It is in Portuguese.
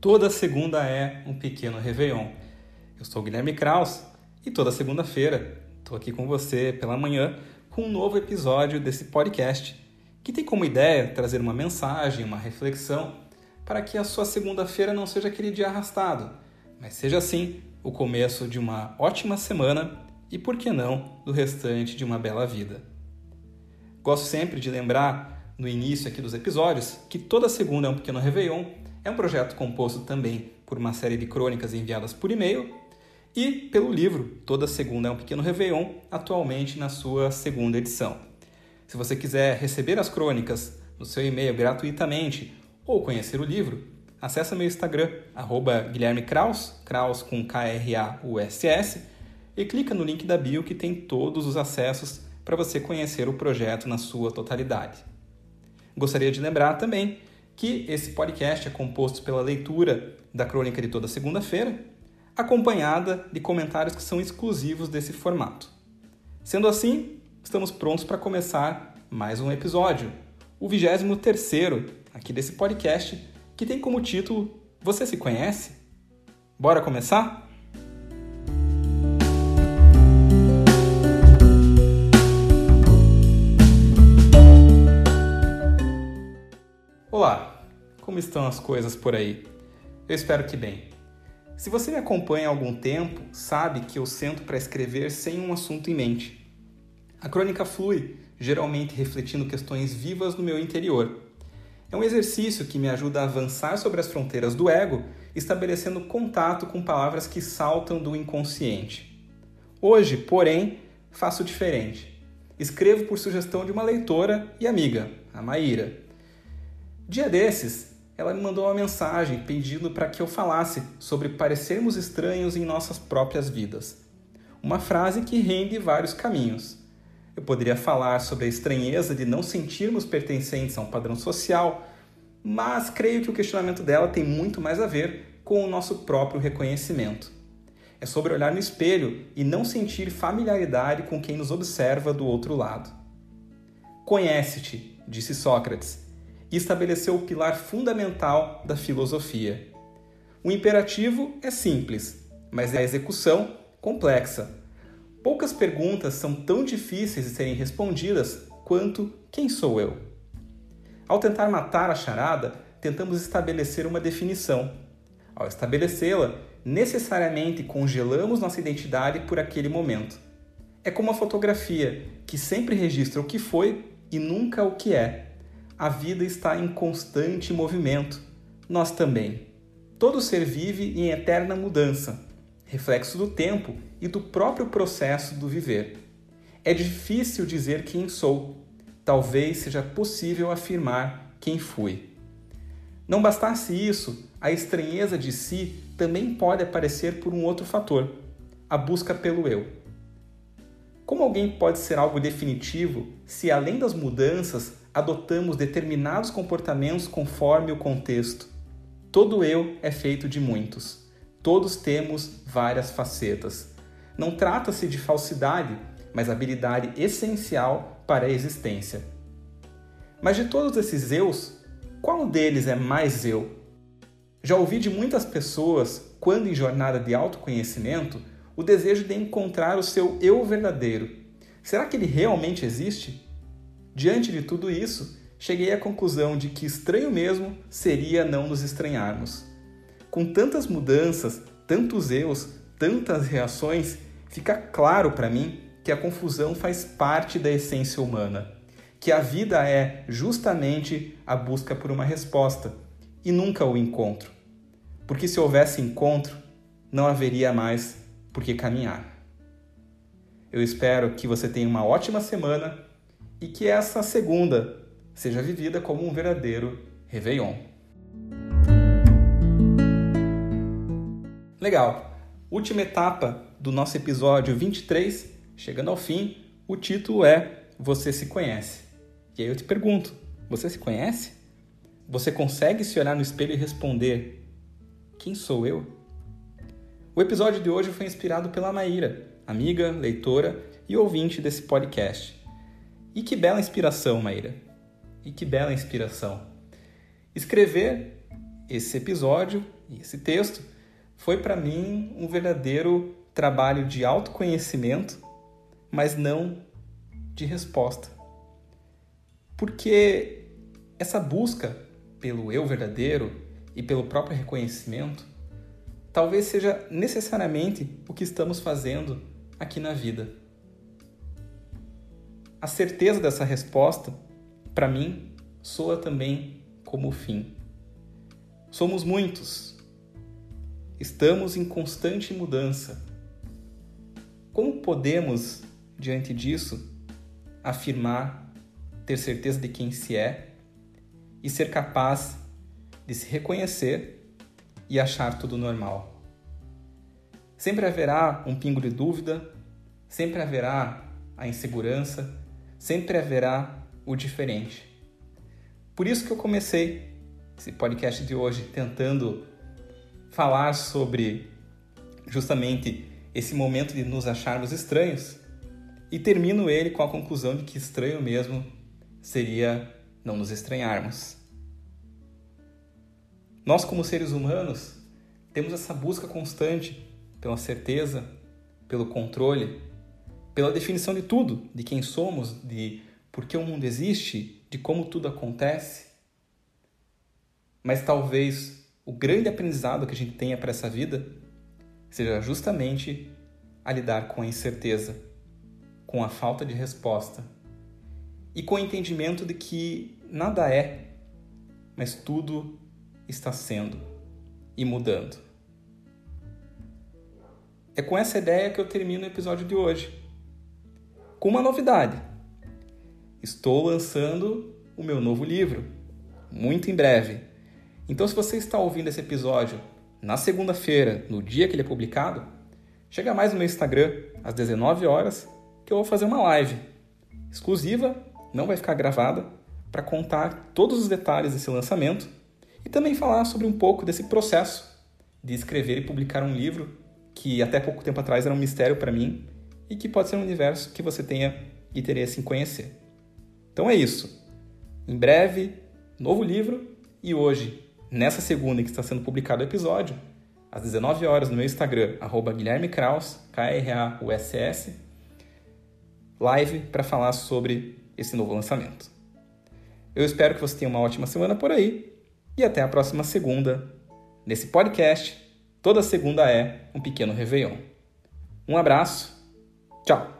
Toda segunda é um pequeno Réveillon. Eu sou Guilherme Kraus e toda segunda-feira estou aqui com você pela manhã com um novo episódio desse podcast que tem como ideia trazer uma mensagem, uma reflexão para que a sua segunda-feira não seja aquele dia arrastado, mas seja sim o começo de uma ótima semana e, por que não, do restante de uma bela vida. Gosto sempre de lembrar no início aqui dos episódios que toda segunda é um pequeno Réveillon é um projeto composto também por uma série de crônicas enviadas por e-mail e pelo livro Toda Segunda é um Pequeno Réveillon, atualmente na sua segunda edição. Se você quiser receber as crônicas no seu e-mail gratuitamente ou conhecer o livro, acesse meu Instagram, arroba Guilherme Kraus, Kraus com K-R-A-U-S-S, e clica no link da bio que tem todos os acessos para você conhecer o projeto na sua totalidade. Gostaria de lembrar também que esse podcast é composto pela leitura da crônica de toda segunda-feira, acompanhada de comentários que são exclusivos desse formato. Sendo assim, estamos prontos para começar mais um episódio, o 23 aqui desse podcast, que tem como título Você se conhece? Bora começar? Como estão as coisas por aí? Eu espero que bem. Se você me acompanha há algum tempo, sabe que eu sento para escrever sem um assunto em mente. A crônica flui, geralmente refletindo questões vivas no meu interior. É um exercício que me ajuda a avançar sobre as fronteiras do ego, estabelecendo contato com palavras que saltam do inconsciente. Hoje, porém, faço diferente. Escrevo por sugestão de uma leitora e amiga, a Maíra. Dia desses, ela me mandou uma mensagem pedindo para que eu falasse sobre parecermos estranhos em nossas próprias vidas. Uma frase que rende vários caminhos. Eu poderia falar sobre a estranheza de não sentirmos pertencentes a um padrão social, mas creio que o questionamento dela tem muito mais a ver com o nosso próprio reconhecimento. É sobre olhar no espelho e não sentir familiaridade com quem nos observa do outro lado. Conhece-te, disse Sócrates, e estabeleceu o pilar fundamental da filosofia. O imperativo é simples, mas a execução complexa. Poucas perguntas são tão difíceis de serem respondidas quanto quem sou eu? Ao tentar matar a charada, tentamos estabelecer uma definição. Ao estabelecê-la, necessariamente congelamos nossa identidade por aquele momento. É como a fotografia, que sempre registra o que foi e nunca o que é a vida está em constante movimento. Nós também. Todo ser vive em eterna mudança, reflexo do tempo e do próprio processo do viver. É difícil dizer quem sou. Talvez seja possível afirmar quem fui. Não bastasse isso, a estranheza de si também pode aparecer por um outro fator: a busca pelo eu. Como alguém pode ser algo definitivo se, além das mudanças, adotamos determinados comportamentos conforme o contexto. Todo eu é feito de muitos. Todos temos várias facetas. Não trata-se de falsidade, mas habilidade essencial para a existência. Mas de todos esses eus, qual deles é mais eu? Já ouvi de muitas pessoas, quando em jornada de autoconhecimento, o desejo de encontrar o seu eu verdadeiro. Será que ele realmente existe? Diante de tudo isso, cheguei à conclusão de que estranho mesmo seria não nos estranharmos. Com tantas mudanças, tantos erros, tantas reações, fica claro para mim que a confusão faz parte da essência humana, que a vida é justamente a busca por uma resposta e nunca o encontro. Porque se houvesse encontro, não haveria mais por que caminhar. Eu espero que você tenha uma ótima semana e que essa segunda seja vivida como um verdadeiro Réveillon. Legal! Última etapa do nosso episódio 23, chegando ao fim, o título é Você se conhece. E aí eu te pergunto: você se conhece? Você consegue se olhar no espelho e responder: Quem sou eu? O episódio de hoje foi inspirado pela Maíra, amiga, leitora e ouvinte desse podcast. E que bela inspiração, Maíra. E que bela inspiração. Escrever esse episódio E esse texto foi para mim um verdadeiro trabalho de autoconhecimento, mas não de resposta. Porque essa busca pelo eu verdadeiro e pelo próprio reconhecimento talvez seja necessariamente o que estamos fazendo aqui na vida. A certeza dessa resposta, para mim, soa também como o fim. Somos muitos. Estamos em constante mudança. Como podemos, diante disso, afirmar, ter certeza de quem se é e ser capaz de se reconhecer e achar tudo normal? Sempre haverá um pingo de dúvida, sempre haverá a insegurança, sempre haverá o diferente. Por isso que eu comecei esse podcast de hoje tentando falar sobre justamente esse momento de nos acharmos estranhos e termino ele com a conclusão de que estranho mesmo seria não nos estranharmos. Nós, como seres humanos, temos essa busca constante pela certeza, pelo controle, pela definição de tudo, de quem somos, de por que o mundo existe, de como tudo acontece. Mas talvez o grande aprendizado que a gente tenha para essa vida seja justamente a lidar com a incerteza, com a falta de resposta e com o entendimento de que nada é, mas tudo está sendo e mudando. É com essa ideia que eu termino o episódio de hoje com uma novidade. Estou lançando o meu novo livro, muito em breve. Então, se você está ouvindo esse episódio na segunda-feira, no dia que ele é publicado, chega mais no meu Instagram, às 19 horas, que eu vou fazer uma live exclusiva, não vai ficar gravada, para contar todos os detalhes desse lançamento e também falar sobre um pouco desse processo de escrever e publicar um livro que até pouco tempo atrás era um mistério para mim e que pode ser um universo que você tenha interesse em conhecer. Então é isso. Em breve, novo livro e hoje, nessa segunda em que está sendo publicado o episódio, às 19 horas no meu Instagram, arroba Guilherme Kraus, K-R-A-U-S-S, live para falar sobre esse novo lançamento. Eu espero que você tenha uma ótima semana por aí e até a próxima segunda. Nesse podcast, toda segunda é um pequeno Réveillon. Um abraço Tchau!